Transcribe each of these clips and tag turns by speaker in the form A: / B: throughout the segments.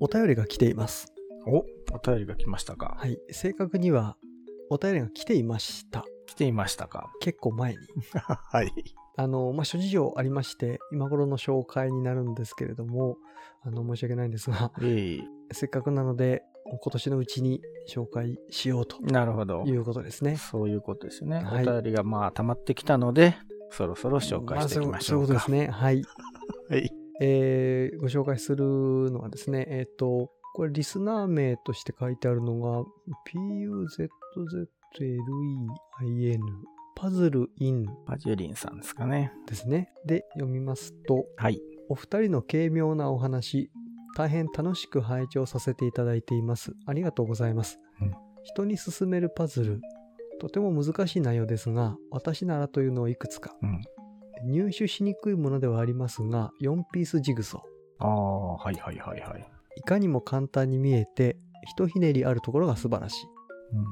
A: お便りが来ています。
B: お、お便りが来ましたか。
A: はい。正確には、お便りが来ていました。
B: 来ていましたか。
A: 結構前に。
B: はい。
A: あの、まあ、諸事情ありまして、今頃の紹介になるんですけれども、あの、申し訳ないんですが、
B: え
A: せっかくなので、今年のうちに紹介しようと
B: えなるほど
A: い。うことですね。
B: そういうことですね。
A: はい
B: お便りがまあ溜まってきたので、そろそろ紹介していきましょうか。
A: まあそうそういうことですね。はい。
B: はい。
A: えーご紹介するのはですね、えっ、と、これリスナー名として書いてあるのが、PUZZLEIN、パズルイン
B: パジュリンさんですかね。
A: ですね。で、読みますと、
B: はい。
A: お二人の軽妙なお話、大変楽しく拝聴させていただいています。ありがとうございます。
B: うん
A: 人に勧めるパズル、とても難しい内容ですが、私ならというのをいくつか。
B: うん。
A: 入手しにくいものではありますが、4ピースジグソー。
B: ああ、はいはいはいはい。
A: いかにも簡単に見えて、ひとひねりあるところが素晴らしい。
B: うん。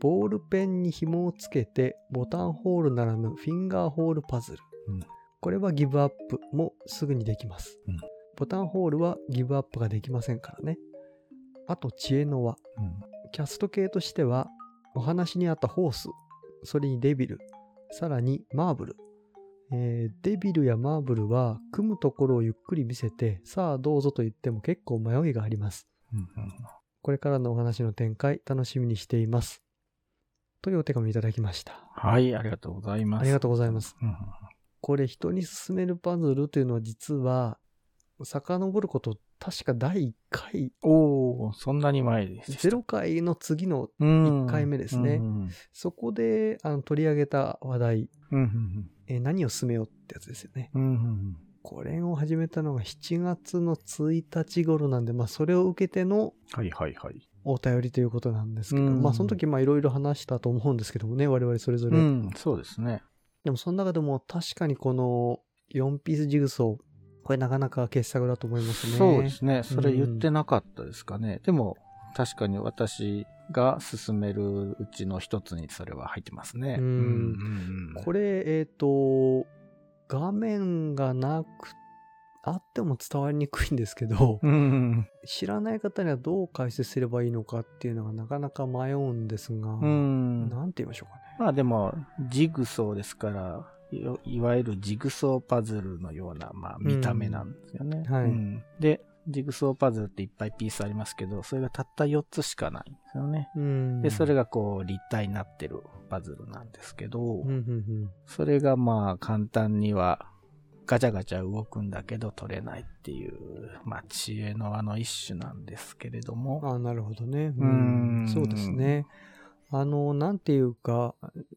A: ボールペンに紐をつけて、ボタンホールならぬフィンガーホールパズル。
B: うん
A: これはギブアップもすぐにできます。
B: うん
A: ボタンホールはギブアップができませんからね。あと、知恵の輪。
B: うん。
A: キャスト系としては、お話にあったホース、それにデビル、さらにマーブル。えーデビルやマーブルは組むところをゆっくり見せて、さあどうぞと言っても結構迷いがあります。
B: うんうん
A: これからのお話の展開、楽しみにしています。というお手紙いただきました。
B: はい、ありがとうございます。
A: ありがとうございます。
B: うんうん
A: これ人に勧めるパズルというのは実は、遡ること、確か第1回、
B: おお、そんなに前でした。
A: 0回の次の、
B: うん
A: 一回目ですね
B: うん
A: そこであの取り上げた話題、
B: うんうん
A: えー何を進めようってやつですよね。
B: うんうんうん
A: これを始めたのが7月の1日頃なんで、まあそれを受けての
B: はいはいはい。
A: お便りということなんですけど、
B: うん
A: まあその時まあいろいろ話したと思うんですけどもね、我々それぞれ。
B: うん、そうですね。
A: でもその中でも確かにこの4ピースジグソー、これなかなか傑作だと思いますね。
B: そうですね。それ言ってなかったですかね。でも、確かに私が進めるうちの一つにそれは入ってますね。
A: うんこれ、えっ、と、画面がなく、あっても伝わりにくいんですけど、
B: うんうん
A: 知らない方にはどう解説すればいいのかっていうのがなかなか迷うんですが、
B: うん。
A: なんて言いましょうかね。
B: まあでも、ジグソーですから、いいわゆるジグソーパズルのような、まあ、見た目なんですよね。
A: うんはい
B: うんで、ジグソーパズルっていっぱいピースありますけど、それがたった4つしかないんですよね。
A: うん。
B: で、それがこう立体になってるパズルなんですけど、それがまあ簡単にはガチャガチャ動くんだけど取れないっていう、まあ知恵の輪の一種なんですけれども、
A: ああ、なるほどね。
B: うーん
A: そうですね。あの、なんていうか、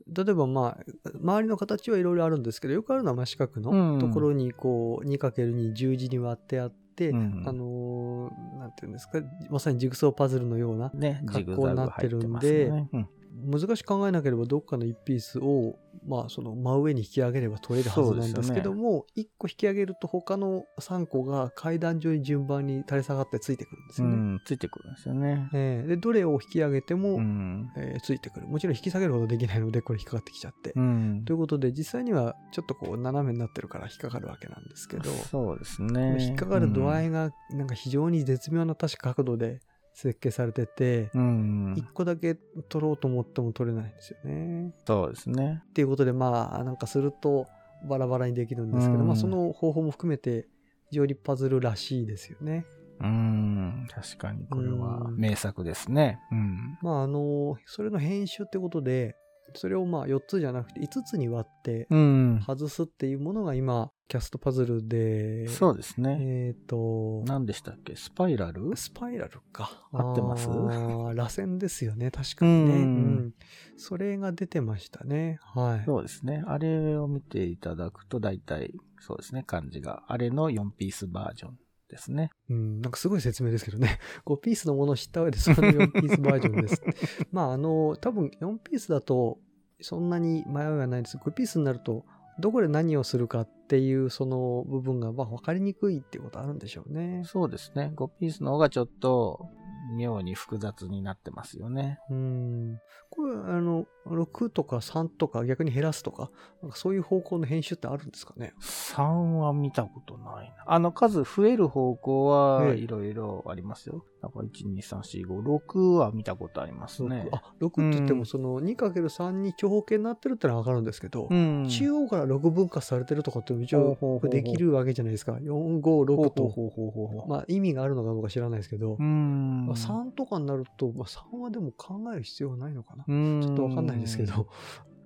A: 例えばまあ、周りの形はいろいろあるんですけど、よくあるのは真四角
B: うん
A: のところにこう、2×2 十字に割ってあって、
B: うん
A: あのーなんていうんですか、まさにジグソーパズルのような、格好になってるんで
B: ますよね。うん
A: 難しく考えなければどっかの1ピースを、まあ、その真上に引き上げれば取れるはずなんですけども、1個引き上げると他の3個が階段上に順番に垂れ下がってついてくるんですよね。
B: うん、ついてくるんですよね。
A: えーで、どれを引き上げても、
B: うん。
A: えーついてくる。もちろん引き下げることはできないので、これ引っかかってきちゃって。
B: うん
A: ということで、実際にはちょっとこう斜めになってるから引っかかるわけなんですけど、
B: そうですね。
A: 引っかかる度合
B: い。
A: いがなんか非常に絶妙な確か角度で設計されてて、
B: うん。
A: 1個だけ取ろうと思っても取れないんですよね。
B: そうですね。
A: っていうことで、まあ、なんかするとバラバラにできるんですけど、
B: うん
A: まあその方法も含めて非常にパズルらしいですよね。
B: うん。確かにこれは
A: うん
B: 名作ですね。うん。
A: まああの、それの編集ってことで、それをまあ4つじゃなくて5つに割って
B: うん。
A: 外すっていうものが今、キャストパズルで、
B: そうですね。
A: えっ、と、
B: 何でしたっけ？スパイラル？
A: スパイラルか。
B: 合ってます？
A: 螺旋ですよね、確かにね。
B: うん
A: うんそれが出てましたね。はい。
B: そうですね。あれを見ていただくと大体、そうですね、感じが。あれの4ピースバージョンですね。
A: うん、なんかすごい説明ですけどね。5ピースのものを知った上でその4ピースバージョンです。まあ、あの、多分4ピースだとそんなに迷いはないです。5ピースになると、どこで何をするかっていうその部分がまあ分かりにくいってことあるんでしょうね。
B: そうですね。5ピースの方がちょっと妙に複雑になってますよね。
A: うん。これ、あの、6とか3とか逆に減らすとか、なんかそういう方向の編集ってあるんですかね
B: ？3は見たことないな。あの数増える方向は
A: ええ
B: いろいろありますよ。だから1、2、3、4、5、6は見たことありますね。
A: あ、6って言って
B: うん
A: もその 2×3 に長方形になってるってのはわかるんですけど、
B: うん。
A: 中央から6分割されてるとかって一応できるわけじゃないですか。4、5、6と。まあ意味があるのかどうか知らないですけど、
B: うん。
A: まあ、3とかになると、まあ、3はでも考える必要はないのかな。
B: ち
A: ちょっとわかんないですけど、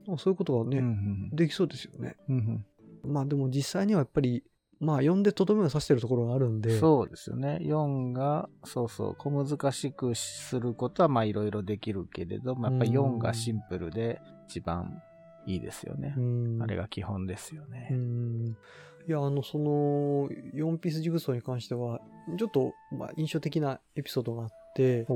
A: まあそういうことがね、
B: うん
A: できそうですよね。
B: うん
A: まあでも実際にはやっぱり、まあ4でとどめを刺してるところがあるん
B: うん
A: で、
B: そうですよね。4が、そうそう、小難しくすることはまあいろいろできるけれども、やっぱり4がシンプルで一番いいですよね。
A: うん
B: あれが基本ですよね。
A: うんいや、あの、その、4ピースジグソーに関しては、ちょっと、まあ、印象的なエピソードがあって、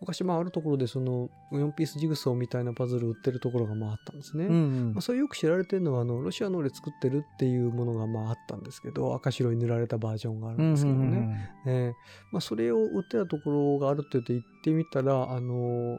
A: 昔、まあ、あるところで、その、4ピースジグソーみたいなパズル売ってるところが、まあ、あったんですね。
B: うんうん
A: まあ、それよく知られてるのは、あの、ロシアので作ってるっていうものが、まあ、あったんですけど、赤白に塗られたバージョンがあるんですけどね。えーまあ、それを売ってたところがあるって言って行ってみたら、あのー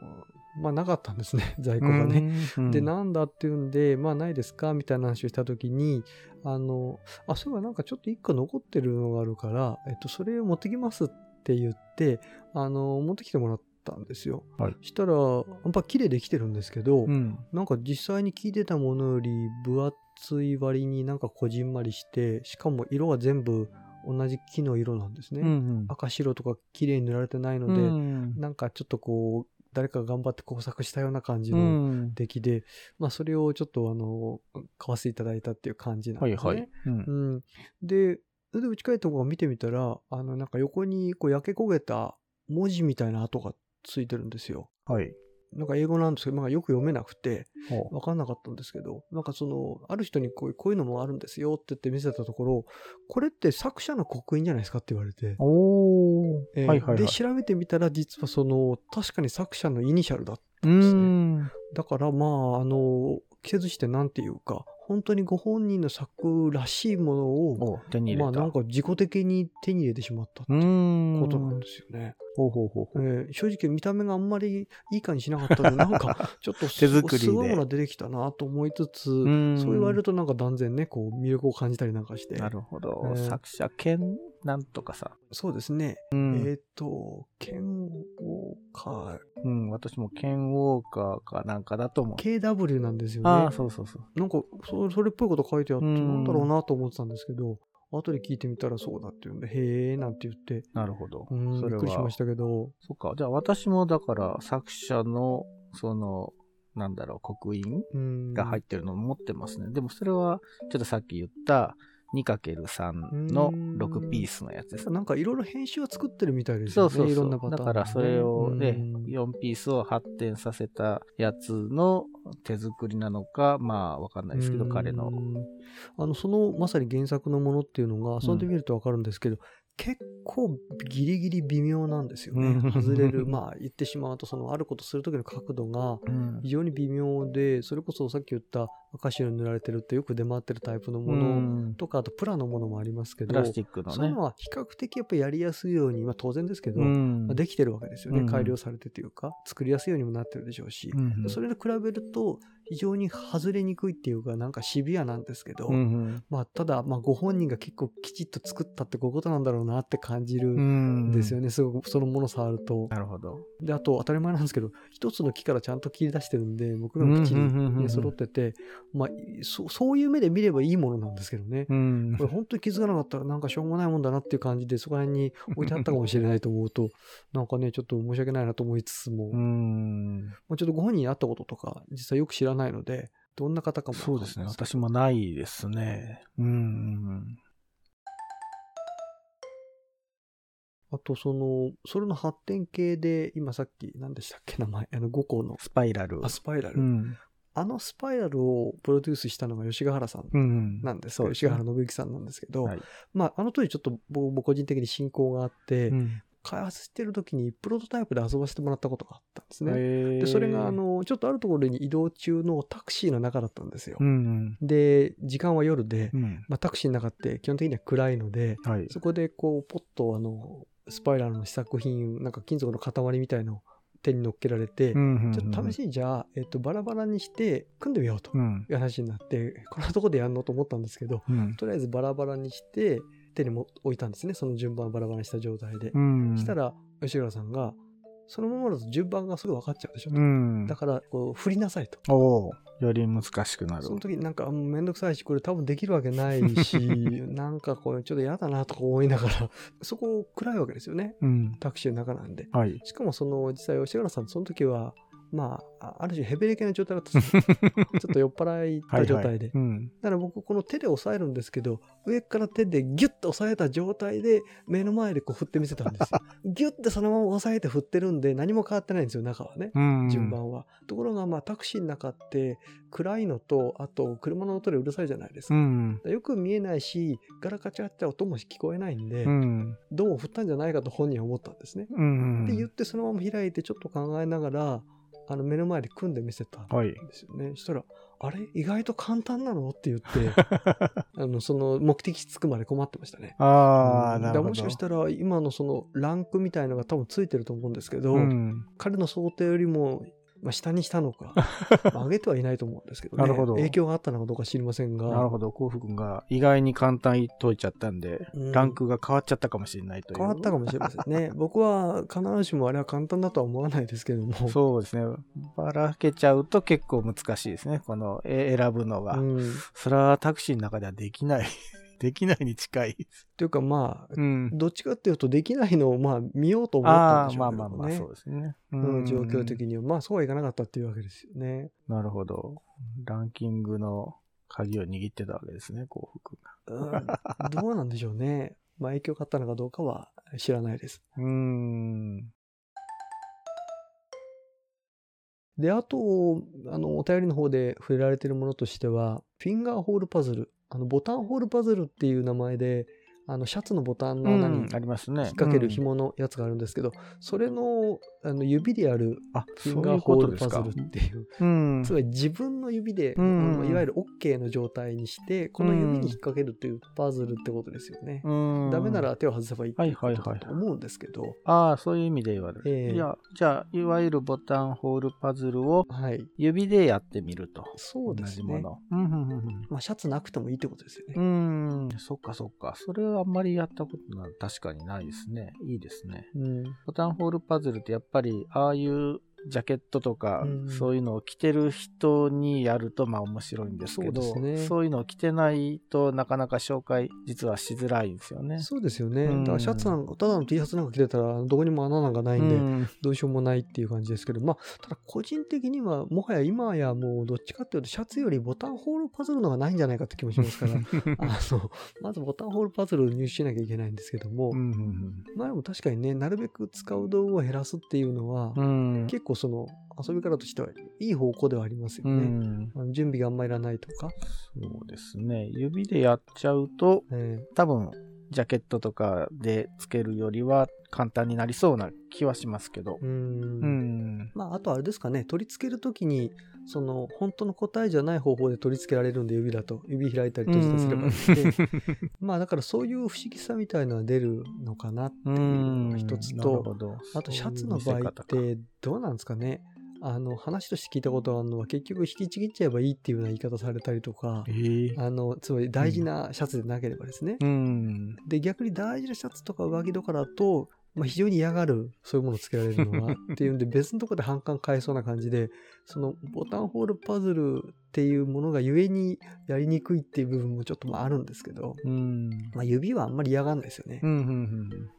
A: まあ、なかったんですね、在庫がね。
B: うん
A: で、なんだっていうんで、まあないですか？みたいな話をしたときに、あの、あ、そういえばなんかちょっと一個残ってるのがあるから、えっと、それを持ってきますって言って、あの、持ってきてもらったんですよ。
B: はい
A: したら、やっぱ綺麗できてるんですけど、
B: うん。
A: なんか実際に聞いてたものより分厚い割になんかこじんまりして、しかも色が全部同じ木の色なんですね。
B: うん
A: 赤白とか綺麗に塗られてないの
B: う
A: で、
B: ん
A: なんかちょっとこう、誰かが頑張って工作したような感じ
B: う
A: の
B: ん
A: 出来で、まあそれをちょっとあの、買わせていただいたっていう感じなんですね。
B: はいはい。うん
A: うん。で、それで打ち返ったところ見てみたら、あの、なんか横にこう焼け焦げた文字みたいな跡がついてるんですよ。
B: はい。
A: なんか英語なんですけど、まあよく読めなくて、わかんなかったんですけど、なんかその、ある人にこういうこういうのもあるんですよって言って見せたところ、これって作者の刻印じゃないですかって言われて、
B: おー。
A: えー
B: はいはいはい。
A: で、調べてみたら実はその、確かに作者のイニシャルだった
B: うん
A: ですね
B: ん。
A: だからまあ、あの、季節してなんていうか、本当にご本人の作らしいものを、
B: お手に入れた。
A: まあなんか自己的に手に入れてしまったって。ことなんですよね。
B: ほうほうほう。
A: えー正直見た目があんまりいい感じしなかったんで、なんかちょっとす
B: 手作りです
A: ごいものが出てきたなと思いつつ、
B: ん
A: そう言われるとなんか断然ね、こう魅力を感じたりなんかして。
B: なるほど。
A: えー
B: 作者兼なんとかさ。
A: そうですね。
B: うん。
A: えっ、と、剣をか、
B: うん、私もケンウォーカーかなんかだと思う。
A: KW なんですよね。
B: ああ、そうそうそう。
A: なんかそ、それっぽいこと書いてあって、
B: うん
A: なんだろうなと思ってたんですけど、後で聞いてみたらそうだって言うんで、へえーなんて言って、
B: なるほど。
A: びっくりしまし。たけど、
B: そっか。じゃあ私もだから作者の、その、なんだろう、刻印
A: うん。
B: が入ってるのを持ってますね。でもそれは、ちょっとさっき言った 2×3 の6ピースのやつです。
A: なんかいろいろ編集は作ってるみたいですよね。
B: そうそうそ
A: いろんなパ
B: う。
A: ターン、
B: だからそれをね、
A: うん
B: 4ピースを発展させたやつの手作りなのか、まあわかんないですけど、
A: うん
B: 彼の。
A: あの、そのまさに原作のものっていうのが、遊んでみるとわかるんですけど、結構ギリギリ微妙なんですよね
B: うん。
A: 外れる。まあ言ってしまうと、そのあることするときの角度が
B: うん
A: 非常に微妙で、それこそさっき言った赤白に塗られてるってよく出回ってるタイプのも
B: う
A: の
B: ん
A: とか、あとプラのものもありますけど、
B: プラスチックのね
A: そういうの。は比較的やっぱりやりやすいように、まあ当然ですけど、できてるわけですよね。
B: うん
A: 改良されてというか、作りやすいようにもなってるでしょうし。
B: うん
A: それと比べると、非常に外れにくいっていうか、なんかシビアなんですけど、
B: うん
A: まあ、ただ、まあ、ご本人が結構きちっと作ったってこういうことなんだろうなって感じる
B: うんん
A: ですよね。すごくそのもの触ると。
B: なるほど。
A: で、あと当たり前なんですけど、一つの木からちゃんと切り出してるんで、僕らもきっちり、
B: うんうんうんうんうん
A: ね、揃ってて、まあそ、そういう目で見ればいいものなんですけどね。
B: うん
A: これ本当に気づかなかったらなんかしょうもないもんだなっていう感じでそこら辺に置いてあったかもしれないと思うと なんかねちょっと申し訳ないなと思いつつも、
B: う
A: ま
B: ん。
A: あ、ちょっとご本人に会ったこととか実際よく知らないのでどんな方かも
B: そうですね。私もないですね。うん。
A: あとそのそれの発展系で今さっき何でしたっけ名前？あの5個の
B: スパイラル。
A: あスパイラル、
B: うん。
A: あのスパイラルをプロデュースしたのが吉ヶ原さん
B: うん。
A: なんです
B: そうですね
A: 吉ヶ原信之さんなんですけど、
B: はい
A: まああの当時ちょっと僕僕個人的に親交があって、
B: うん
A: 開発してる時にプロトタイプで遊ばせてもらったことがあったんですね。で、それが、あ、の、ちょっとあるところに移動中のタクシーの中だったんですよ。
B: うん。
A: で、時間は夜で、
B: うん。
A: まあ、タクシーの中って基本的には暗いので、
B: はい。
A: そこでこう、ポッとあの、スパイラルの試作品、なんか金属の塊みたいのを手に乗っけられて、
B: うん
A: ちょっと試しにじゃあ、えっと、バラバラにして組んでみようと
B: うん。
A: いう話になって、こんなとこでやんのと思ったんですけど、
B: うん。
A: とりあえずバラバラにして手にも置いたんですね。その順番をバラバラにした状態で。
B: うん。
A: したら、吉浦さんが、そのままだと順番がすぐ分かっちゃうでしょと。
B: うん
A: だ。から、こう、振りなさいと。
B: おおより難しくなる。
A: その時なんか、めんどくさいし、これ多分できるわけないし、なんかこれちょっと嫌だなとか思いながら、そこ暗いわけですよね。
B: うん。
A: タクシーの中なんで。
B: はい。
A: しかもその、実際吉原さん、その時は、まあ、あある種ヘベレケな状態だった ちょっと酔っ払いた状態で。
B: うん。
A: だから僕、この手で押さえるんですけど、上から手でギュッと押さえた状態で、目の前でこう振ってみせたんですよ。ギュッてそのまま押さえて振ってるんで、何も変わってないんですよ、中はね。
B: うん。
A: 順。番は。ところが、まあ、タクシーの中って、暗いのと、あと、車の音でうるさいじゃないですか。
B: うん。
A: よく見えないし、ガラカチャって音も聞こえないんで、
B: うん。
A: どうも振ったんじゃないかと本人は思ったんですね。
B: うん。
A: って言って、そのまま開いて、ちょっと考えながら、あの目の前で組んで見せたん
B: はい。
A: ですよね。そしたら、あれ？意外と簡単なの？って言って、あの、その目的地着くまで困ってましたね。
B: ああ、
A: うん
B: なるほど。
A: もしかしたら、今のそのランクみたいのが多分ついてると思うんですけど、
B: うん。
A: 彼の想定よりも、まあ、下にしたのか、まあ上げてはいないと思うんですけどね。
B: なるほど
A: 影響があったのかどうか知りませんが。
B: なるほど。幸福君が意外に簡単に解いちゃったんで、
A: うん
B: ランクが変わっちゃったかもしれないという。
A: 変わったかもしれませんね。僕は必ずしもあれは簡単だとは思わないですけども。
B: そうですね。ばらけちゃうと結構難しいですね。このえ選ぶのが。
A: うん。
B: それはタクシーの中ではできない。できないに近い。
A: というかまあ、
B: うん。
A: どっちかっていうとできないのをまあ見ようと思った
B: ああ、
A: んでしょ
B: まあ
A: うけどね。
B: まあまあ、そうですね。
A: うん、状況
B: に。
A: 的には。まあそうはいかなかったっていうわけですよね。
B: なるほど。ランキングの鍵を握ってたわけですね、幸福君が。
A: うん、どうなんでしょうね。まあ影響があったのかどうかは知らないです。
B: うーん。
A: で、あと、あの、お便りの方で触れられているものとしては、フィンガーホールパズル。あの、ボタンホールパズルっていう名前で、あの、シャツのボタンの穴に
B: ありますね。
A: 引っ掛ける
B: うん
A: 紐のやつがあるんですけど、それのあの指でやる
B: あ、
A: フィンガーホールパズル。っていう、
B: うん。
A: つまり自分の指で、
B: うん
A: いわゆる OK の状態にして、この指に引っ掛けるというパズルってことですよね。
B: うん
A: ダメなら手を外せばいいってこと
B: はいはいはい
A: だと思うんですけど、
B: ああ、そういう意味で言われる。
A: ええ
B: いや、じゃあ、いわゆるボタンホールパズルを
A: はい。
B: 指でやってみると。
A: そうですね。まあ、シャツなくてもいいってことですよね。
B: うん。そっかそっか。それはあんまりやったことない。確かにないですね。いいですね。
A: うん。
B: ボタンホールパズルってやっぱぱり、ああいうジャケットとか、
A: うん。
B: そういうのを着てる人にやるとまあ面白いんですけど、
A: そうね。
B: いうのを着てないとなかなか紹介実はしづらいんですよね。
A: そうですよね。
B: うん。
A: だからシャツなんか、ただの T シャツなんか着てたら、どこにも穴なんかないんで、
B: うん。
A: どうしようもないっていう感じですけど、まあ、ただ個人的には、もはや今やもうどっちかっていうと、シャツよりボタンホールパズルの方がないんじゃないかって気もしますから、あの、まずボタンホールパズルを入手しなきゃいけないんですけども、
B: うん。うん
A: まあでも確かにね、なるべく使う道具を減らすっていうのは、
B: うんうん。
A: 結構その遊び方としてはいい方向ではありますよ
B: う
A: ね。準備があんまりいらないとか、
B: そうですね。指でやっちゃうと、
A: え
B: 多分、ジャケットとかでつけるよりは簡単になりそうな気はしますけど
A: ー。うーん
B: うん。
A: まあ、あとあれですかね、取り付けるときに、その、本当の答えじゃない方法で取り付けられるんで、指だと、指開いたり閉じたりすればいい まあ、だからそういう不思議さみたいのは出るのかなっていうのが一つと、あとシャツの場合って、どうなんですかね。あの、話として聞いたことがあるのは、結局引きちぎっちゃえばいいっていうような言い方されたりとか
B: え、ー
A: あの、つまり大事なシャツでなければですね。
B: うん。
A: で、逆に大事なシャツとか上着とかだと、まあ、非常に嫌がる、そういうものをつけられるのは、っていうんで、別のところで反感買えそうな感じで、そのボタンホールパズルっていうものがゆえにやりにくいっていう部分もちょっとまああるんですけど、
B: うん。
A: まあ、指はあんまり嫌がらないですよね
B: う。んうん
A: うん、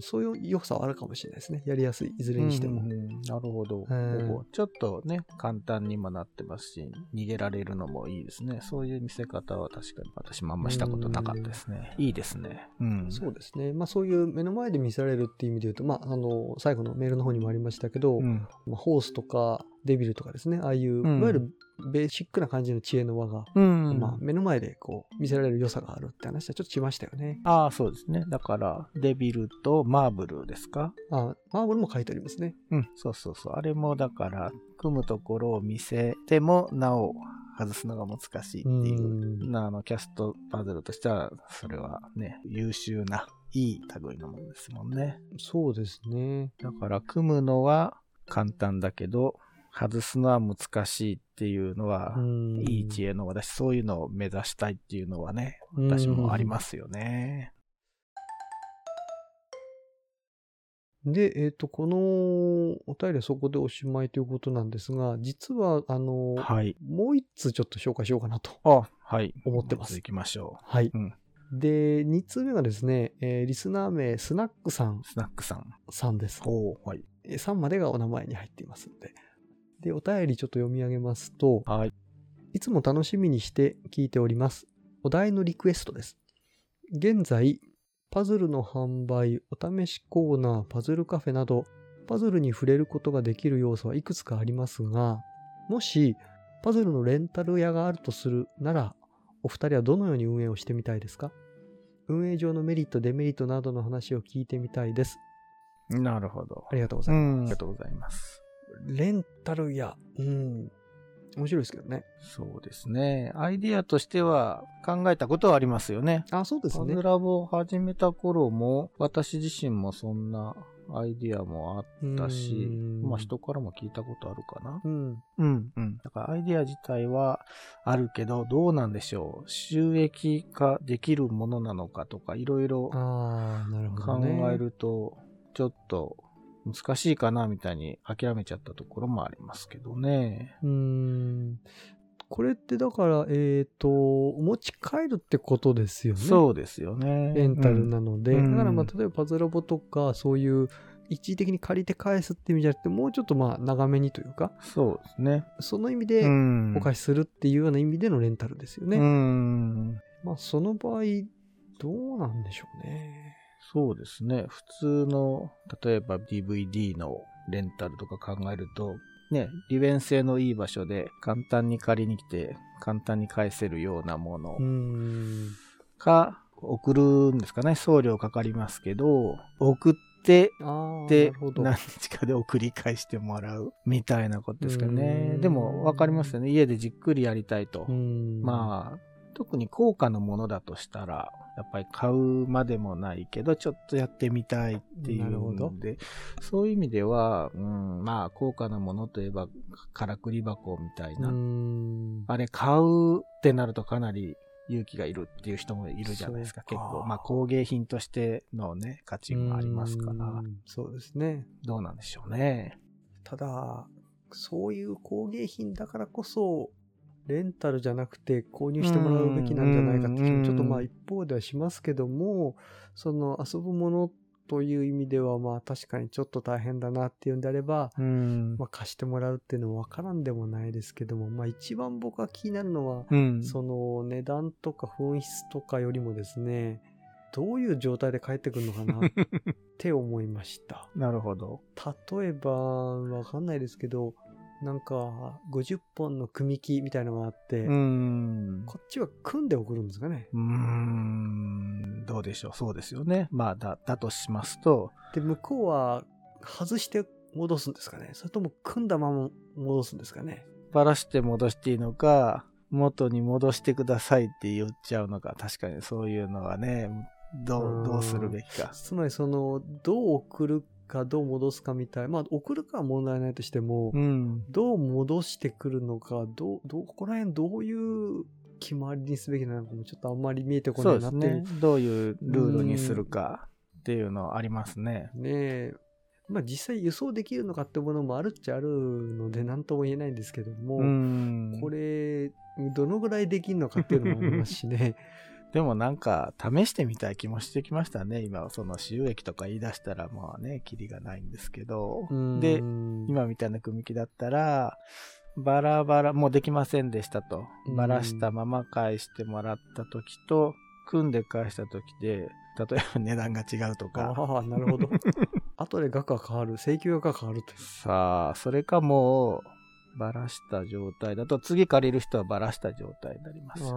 A: そういう良さはあるかもしれないですね。やりやすい、いずれにしても。
B: うんうんなるほど、
A: うん
B: ここちょっとね、簡単にもなってますし、逃げられるのもいいですね。そういう見せ方は確かに私もあんましたことなかったですね。いいですね。うん。
A: そうですね。まあそういう目の前で見せられるっていう意味で言うと、まああの、最後のメールの方にもありましたけど、
B: うん。
A: まあ、ホースとかデビルとかですね、ああいう、
B: うん
A: いわゆるベーシックな感じの知恵の輪が、
B: うん。
A: まあ目の前でこう見せられる良さがあるって話はちょっとしましたよね。
B: ああ、そうですね。だから、デビルとマーブルですか？
A: あマーブルも書いてありますね。
B: うん、そうそうそう。あれもだから、組むところを見せても、なお外すのが難しいっていう。
A: う
B: あの、キャストパズルとしては、それはね、優秀な、いい類のものですもんね。
A: そうですね。
B: だから、組むのは簡単だけど、外すのは難しいっていうのは、
A: うん
B: いい知恵の私、そういうのを目指したいっていうのはね、私もありますよね。
A: で、えっ、と、このお便りはそこでおしまいということなんですが、実は、あの、
B: はい。
A: もう一通ちょっと紹介しようかなと。
B: あ、はい。
A: 思ってます
B: 行きましょ
A: はい。
B: うん
A: で、二通目がですね、えーリスナー名、スナックさん
B: う。スナックさん。
A: さんです。
B: おーはい。
A: えー3までがお名前に入っていますので。で、お便りちょっと読み上げますと、
B: はい。
A: いつも楽しみにして聞いております。お題のリクエストです。現在、パズルの販売、お試しコーナー、パズルカフェなど、パズルに触れることができる要素はいくつかありますが、もし、パズルのレンタル屋があるとするなら、お二人はどのように運営をしてみたいですか？運営上のメリット、デメリットなどの話を聞いてみたいです。
B: なるほど。
A: ありがとうござ
B: う
A: います。
B: ん。ありがとうございます。
A: レンタル屋、うん、面白いですけどね。
B: そうですね。アイディアとしては考えたことはありますよね。
A: あ、そうですね
B: パズ。ラボを始めた頃も、私自身もそんなアイディアもあったし、
A: うん
B: まあ人からも聞いたことあるかな。
A: うん。
B: うんうん。だからアイディア自体はあるけど、どうなんでしょう。収益化できるものなのかとか、いろいろ考。えると、ちょっと難しいかなみたいに諦めちゃったところもありますけどね。
A: うーん。これってだから、えっ、と、持ち帰るってことですよね。
B: そうですよね。
A: レンタルなので。
B: うん
A: だからまあ、
B: うん
A: 例えばパズラボとか、そういう一時的に借りて返すって意味じゃなくて、もうちょっとまあ、長めにというか、
B: そうですね。
A: その意味
B: う
A: で
B: ん
A: お貸しするっていうような意味でのレンタルですよね。
B: うん。
A: まあ、その場合、どうなんでしょうね。
B: そうですね。普通の、例えば DVD のレンタルとか考えると、ね、利便性のいい場所で簡単に借りに来て、簡単に返せるようなもの。か、送るんですかね。送料かかりますけど、送って、で。何日かで送り返してもらうみたいなことですか
A: う
B: ね
A: ん。
B: でも分かりますよね。家でじっくりやりたいと
A: う。ん。
B: まあ、特に高価なものだとしたら、やっぱり買うまでもないけど、ちょっとやってみたいっていうんで、そういう意味では、うん、まあ、高価なものといえば、からくり箱みたいな。あれ、買うってなるとかなり勇気がいるっていう人もいるじゃないですか、結構。まあ、工芸品としてのね、価値がありますから
A: う、んそうですね。
B: どうなんでしょうね。
A: ただ、そういう工芸品だからこそ、レンタルじゃなくて購入してもらうべきなんじゃないかって気もちょっとまあ一方ではしますけども、その遊ぶものという意味ではまあ確かにちょっと大変だなっていうんであれば、
B: うん。
A: まあ貸してもらうっていうのもわからんでもないですけども、まあ一番僕が気になるのは、
B: うん。
A: その値段とか紛失とかよりもですね、どういう状態で帰ってくるのかなっ て思いました。
B: なるほど。
A: 例えば、わかんないですけど、なんか、50本の組木みたいなのがあって、
B: うん。
A: こっちは組んで送るんですかね。
B: うーん、どうでしょう。そうですよね。まあ、だ、だとしますと、
A: で、向こうは外して戻すんですかね。それとも組んだまま戻すんですかね。
B: ばらして戻していいのか、元に戻してくださいって言っちゃうのか、確かにそういうのはね、ど
A: うん
B: う、どうするべきか。
A: つまり、その、どう送るか、どう戻すかみたい。まあ、送るかは問題ないとしても、
B: うん。
A: どう戻してくるのか、どう、どう、ここら辺どういう決まりにすべきなのかもちょっとあんまり見えてこ
B: そ
A: ないなっていう
B: ね。どういうルールにするかっていうのありますね。
A: ねえ。まあ実際輸送できるのかってものもあるっちゃあるので何とも言えないんですけども、
B: うん。
A: これ、どのぐらいできるのかっていうのもありますしね。
B: でもなんか、試してみたい気もしてきましたね。今、その収益とか言い出したら、まあね、キリがないんですけど。で、
A: 今、
B: 今みたいな組み木だったら、バラバラ、もうできませんでしたと
A: う。ん
B: バラしたまま返してもらった時と、組んで返した時で、例えば値段が違うとか。
A: ああ、なるほど。後で額が変わる、請求額が変わるという。
B: さあ、それかもう、バラした状態だと、次借りる人はバラした状態になります。
A: ああ、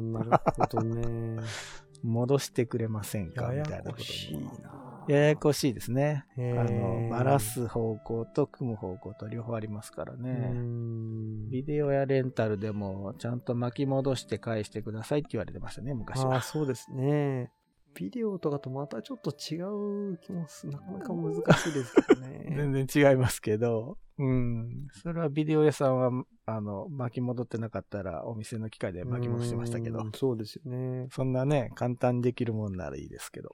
A: なるほどね。
B: 戻してくれませんか
A: やや
B: みたいなこと
A: こしい
B: に。
A: な。
B: ややこしいですね。
A: へ
B: あ
A: ー
B: の、バラす方向と組む方向と両方ありますから
A: う
B: ね。
A: ん
B: ビデオやレンタルでも、ちゃんと巻き戻して返してくださいって言われてましたね、昔は
A: ああ、。そうですね。ビデオとかとまたちょっと違う気もすなかなか難しいですけどね。
B: 全然違いますけど、うん。それはビデオ屋さんは、あの、巻き戻ってなかったらお店の機械で巻き戻してましたけど
A: うん、そうですよね。
B: そんなね、簡単にできるもんならいいですけど。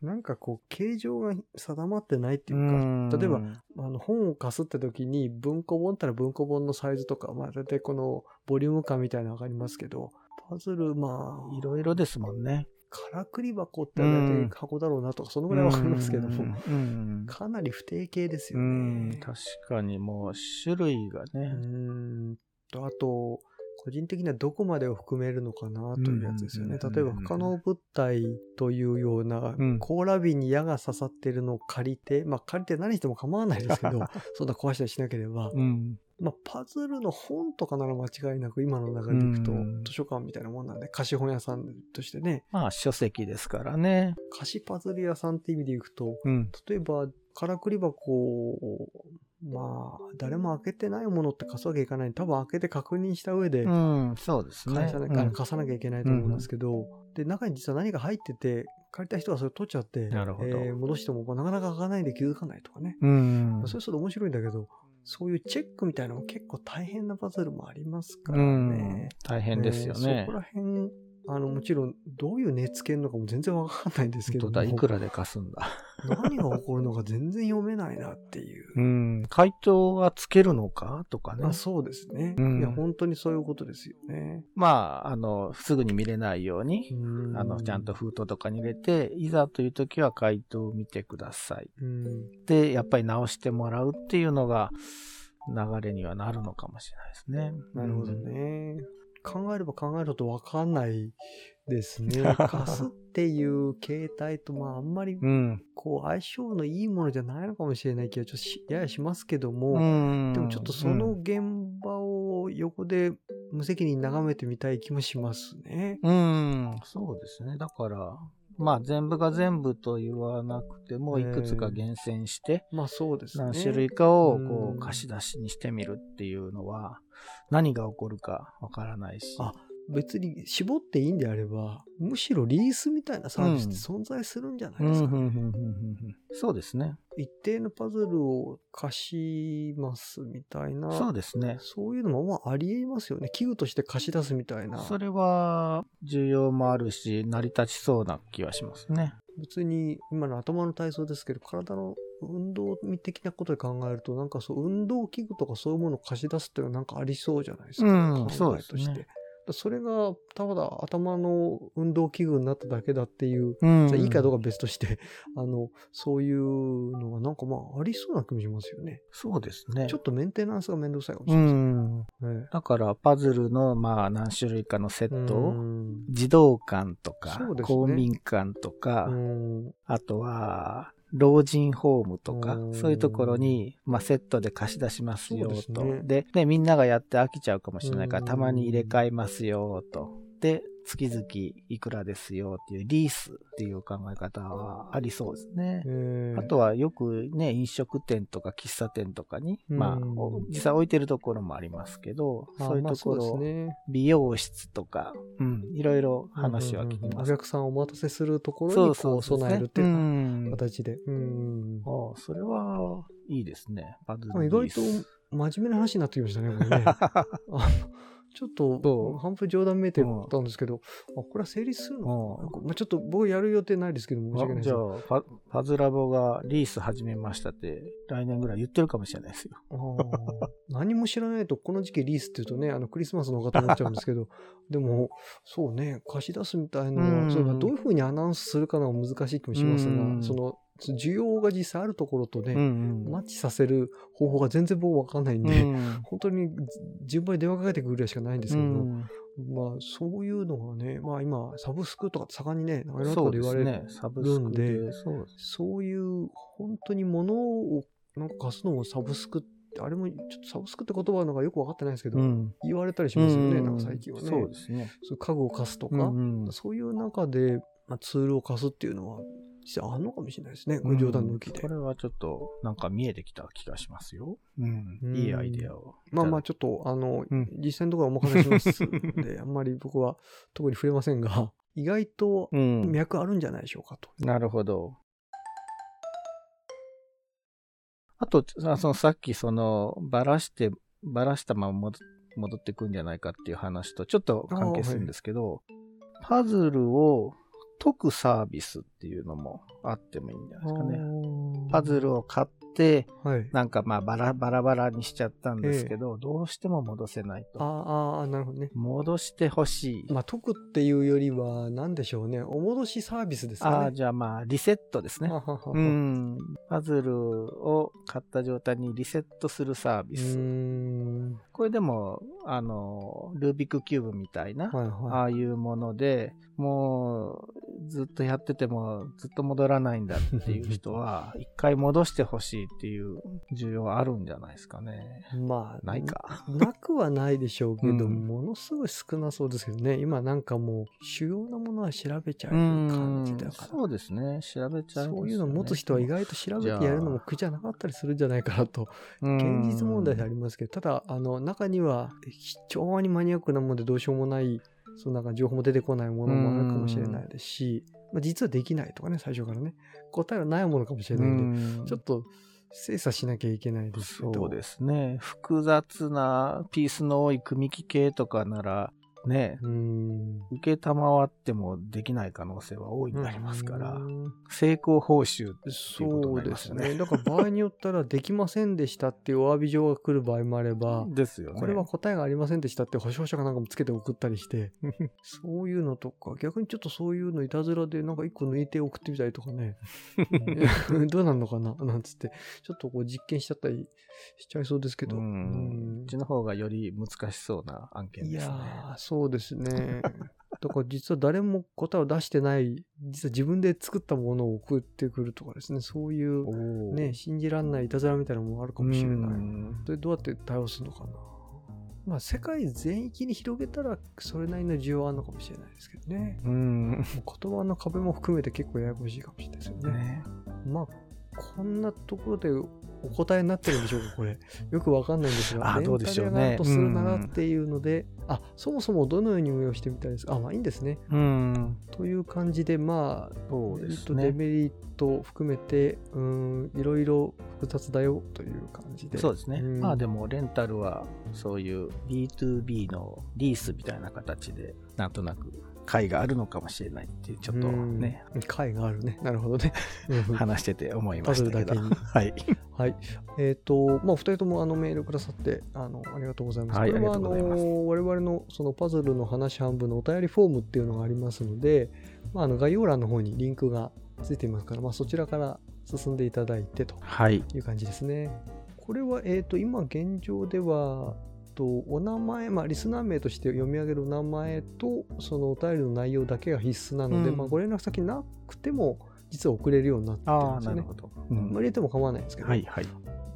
A: なんかこう、形状が定まってないっていうか、例えば、あの本を貸すって時に文庫本ったら文庫本のサイズとか、まあ大体このボリューム感みたいなのわかりますけど、パズル、まあ、
B: いろいろですもんね。
A: からくり箱って大体箱だろうなとか、そのぐらいわかりますけども、かなり不定形です
B: う
A: よ
B: ん
A: ね。
B: 確かにもう種類が
A: う
B: ね。
A: んと、あと、個人的にはどこまでを含めるのかなというやつですよね。
B: うん
A: 例えば、不可能物体というような
B: うん、
A: 甲羅瓶に矢が刺さってるのを借りて、まあ借りて何しても構わないですけど、そんな壊したりしなければ、
B: うん。
A: まあパズルの本とかなら間違いなく今の流れでいくと
B: うん
A: 図書館みたいなもんなんで、貸本屋さんとしてね、
B: まあ書籍ですからね。
A: 貸しパズル屋さんって意味でいくと、
B: うん。
A: 例えば、からくり箱を、まあ、誰も開けてないものって貸すわけいかない。多分開けて確認した上で
B: うん、そうですね。
A: 貸さなきゃいけないと思うんですけど、で、中に実は何か入ってて、借りた人がそれ取っちゃって、
B: なるほど
A: えー戻してもなかなか開かないで気づかないとかね。
B: うん。
A: それすると面白いんだけど、そういうチェックみたいなのも結構大変なパズルもありますから
B: うん
A: ね。。
B: 大変ですよ
A: えー
B: ね
A: そこ。ら辺、あの、もちろん、どういう値付けるのかも全然わかんないんですけど
B: だ、いくらで貸すんだ。
A: 何が起こるのか全然読めないなっていう。
B: うん。回答はつけるのかとかね
A: まあ。そうですね、
B: うん
A: いや、本当にそういうことですよね。
B: まあ、あの、すぐに見れないように、
A: うん
B: あの、ちゃんと。封筒とかに入れて、いざという時は回答を見てください。
A: うん。
B: で、やっぱり直してもらうっていうのが、流れにはなるのかもしれないですね。
A: なるほどね。考えれば考えるとわかんないですね。貸すっていう形態と、まああんまり
B: うん。
A: こう相性のいいものじゃないのかもしれない気がちょっとしややしますけども、
B: うん。
A: でもちょっとその現場を横で無責任に眺めてみたい気もしますね。
B: うん、そうですね。だから、まあ全部が全部と言わなくても、
A: ええ
B: いくつか厳選して、
A: まあそうですね。
B: 何種類かを
A: うん
B: こう貸し出しにしてみるっていうのは、何が起こるかわからないし。
A: あ別に絞っていいんであれば、むしろリースみたいなサービスって存在するんじゃないですか。
B: そうですね。
A: 一定のパズルを貸しますみたいな。
B: そうですね。
A: そういうのもまあありえますよね。器具として貸し出すみたいな。
B: それは、需要もあるし、成り立ちそうな気はしますね。
A: 別に今の頭の体操ですけど、体の運動的なことで考えると、なんかそう、運動器具とかそういうものを貸し出すっていうのはなんかありそうじゃないですか。
B: うん
A: 考え
B: そうですね
A: それが、ただ頭の運動器具になっただけだっていう、
B: うん
A: じゃあいいかどうかは別として、あの、そういうのがなんかまあありそうな気もしますよね。
B: そうですね。
A: ちょっとメンテナンスがめんどくさいかもし
B: う
A: れないです
B: ん。
A: ね。
B: だから、パズルの、まあ、何種類かのセットを、
A: うん
B: 児童館とか、公民館とか、
A: うん
B: あとは、老人ホームとか
A: う、ん
B: そういうところに、まあ、セットで貸し出しますよと。
A: ですね
B: みんながやって飽きちゃうかもしれないから、
A: うん
B: たまに入れ替えますよと。で、月々いくらですよっていうリースっていう考え方はありそうですね。
A: えー
B: あとはよくね、飲食店とか喫茶店とかに、まあ実際置いてるところもありますけど、
A: あ
B: そういうところ、
A: ね。
B: 美容室とか、うん、いろいろ話は聞き
A: うんうんうんお
B: ます。
A: 客さんをお待たせするところにこう備えるっていう
B: うん
A: 形で。うん
B: ああ、それはいいですね。パズ
A: 意外と真面目な話になってきましたね、これね。ちょっ
B: そ
A: と
B: う？
A: 半分冗談めいてたんですけど、あこれは成立するの？まあ、ちょっと僕やる予定ないですけど、申し訳ないです。
B: あじゃあパ、パズラボがリース始めましたって、来年ぐらい言ってるかもしれないですよ。
A: 何も知らないと、この時期リースっていうとね、あのクリスマスの方と思っちゃうんですけど、でも、そうね、貸し出すみたいなのは、
B: うん。
A: それがどういうふうにアナウンスするかのが難しい気もします
B: うん。
A: が、その、需要が実際あるところとね、
B: うん
A: マッチさせる方法が全然僕わかんないん
B: うん。
A: で、
B: うん。
A: 本当に順番に電話かけてくるぐらいしかないんですけど、
B: うん
A: まあそういうのがね、まあ今、サブスクとか盛んにね、いろんなころで言われる、んで
B: そう
A: いう本当に物をなんか貸すのもサブスクって、あれもちょっとサブスクって言葉のがよくわかってないんですけど、
B: うん。
A: 言われたりしますよね、
B: うん
A: なんか最近はね。
B: そうですね。
A: そう家具を貸すとか、
B: うんうん
A: そういう中で、まあ、ツールを貸すっていうのは、実はあんのかもしれないですね。これ冗談抜きで。
B: これはちょっと、なんか見えてきた気がしますよ。うん。
A: うん
B: いいアイデアを。
A: まあまあ、ちょっと、あの、
B: うん
A: 実際のところはお任せしますんで、あんまり僕は特に触れませんが、意外と
B: うん。
A: 脈あるんじゃないでしょうかと。
B: なるほど。あと、さそのさっきその、ばらして、ばらしたまま戻戻ってくんじゃないかっていう話とちょっと関係するんですけど、パズルを解くサービスっていうのもあってもいいんじゃないですかね。パズルを買って、
A: はい。
B: なんかまあバラバラバラにしちゃったんですけど、どうしても戻せない
A: あ
B: と。
A: あ、ああ、なるほどね。
B: 戻してほしい。
A: まあ、解くっていうよりは、なんでしょうね。お戻しサービスですかね。
B: ああ、じゃあまあリセットですね
A: は。ははは
B: うん。パズルを買った状態にリセットするサービス。
A: ん。
B: これでも、あの、ルービックキューブみたいな、
A: はい
B: あ
A: は
B: あいうもので、もう、ずっとやってても、ずっと戻らないんだっていう人は、一回戻してほしいっていう需要あるんじゃないですかね。
A: い。まあ、
B: ないか。
A: なくはないでしょうけど、
B: うん
A: ものすごい少なそうですけどね。今なんかもう、主要なものは調べちゃう
B: う
A: 感じ
B: ん
A: だから。
B: そうですね。調べちゃいますよね
A: そういうのを持つ人は意外と調べてやるのも苦じゃなかったりするんじゃないかなと、
B: うん
A: 現実問題でありますけど、ただ、あの、中には非常にマニアックなものでどうしようもない、そのなんか情報も出てこないものもあるかもしれないですし、まあ、実はできないとかね、最初からね、答えはないものかもしれないんで、
B: うん
A: ちょっと精査しなきゃいけないですけど。
B: そうですね。複雑なピースの多い組み木系とかなら、ね、
A: うん。
B: 受けたまわってもできない可能性は大いになりますから
A: う、ん
B: 成功報酬っていうこと
A: そう
B: になりますよね。
A: ですね。だから場合によったら、できませんでしたっていうお詫び状が来る場合もあれば、
B: ですよね。
A: これは答えがありませんでしたって保証者がなんかもつけて送ったりして、そういうのとか、逆にちょっとそういうのいたずらでなんか一個抜いて送ってみたりとかね、どうなんのかな？なんつって、ちょっとこう実験しちゃったりしちゃいそうですけど。
B: う
A: うん
B: ん。こっちの方がより難しそうな案件
A: いや
B: ですね。
A: ー、そうですね。だから実は誰も答えを出してない、実は自分で作ったものを送ってくるとかですね、そういうね、信じられないいたずらみたいなのもあるかもしれ
B: う
A: ない。
B: ん
A: それどうやって対応するのかな。まあ、世界全域に広げたら、それなりの需要あるのかもしれないですけどね。
B: うん。
A: もう言葉の壁も含めて結構ややこしいかもしれないですよね。
B: ね
A: まあ、こんなところでお答えになってるんでしょうか、これ。よくわかんないんですが、
B: あどうでしょうね
A: とするならっていうので、あ、そもそもどのように運用してみたいですか？あ、まあいいんですね。
B: うん。
A: という感じで、まあ、
B: そうですね
A: デメリットを含めて、うん、いろいろ複雑だよという感じで。
B: そうですね。
A: うん
B: まあでも、レンタルは、そういう B2B のリースみたいな形で、なんとなく、会があるのかもしれないっていう、ちょっとね、
A: うん。会があるね。なるほどね。うん
B: 話してて思いましたけど。はい。
A: はい。えっ、と、まあ、お二人ともあのメールくださって、あの、ありがとうございます。
B: はい
A: これは
B: あ
A: の、我々のそのパズルの話半分のお便りフォームっていうのがありますので、まあ、あの、概要欄の方にリンクがついていますから、まあ、そちらから進んでいただいてと
B: はい。
A: いう感じですね。これは、えっ、と、今現状では、とお名前、まあ、リスナー名として読み上げる名前と、そのお便りの内容だけが必須なので、
B: うん
A: まあ、ご連絡先なくても、実は送れるようになってるんですよね
B: なるほ。ど。
A: まあ入れても構わないんですけど、
B: はいはい。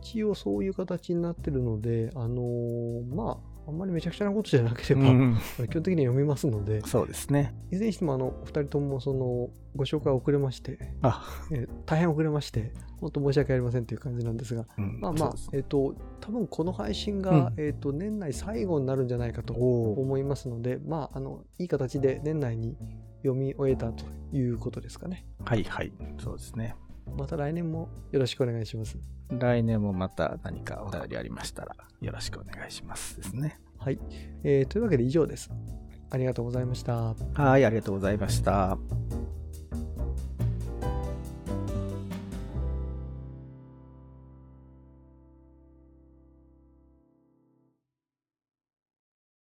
A: 一応そういう形になってるので、あのーまあ、あんまりめちゃくちゃなことじゃなければ、
B: うん
A: 基本的には読みますので、
B: そうですね。
A: いずれにしてもあの、お二人ともその、ご紹介遅れまして、
B: あ、
A: えー大変遅れまして、本当申し訳ありませんという感じなんですが、
B: うん
A: まあまあえっ、と、多分この配信が、
B: うん
A: えっ、と、年内最後になるんじゃないかと思いますので、まあ、あの、いい形で年内に読み終えたということですかね。
B: はいはい。そうですね。
A: また来年もよろしくお願いします。
B: 来年もまた何かお便りありましたら、よろしくお願いしますですね。
A: はい。えーというわけで以上です。ありがとうございました。
B: はい、ありがとうございました。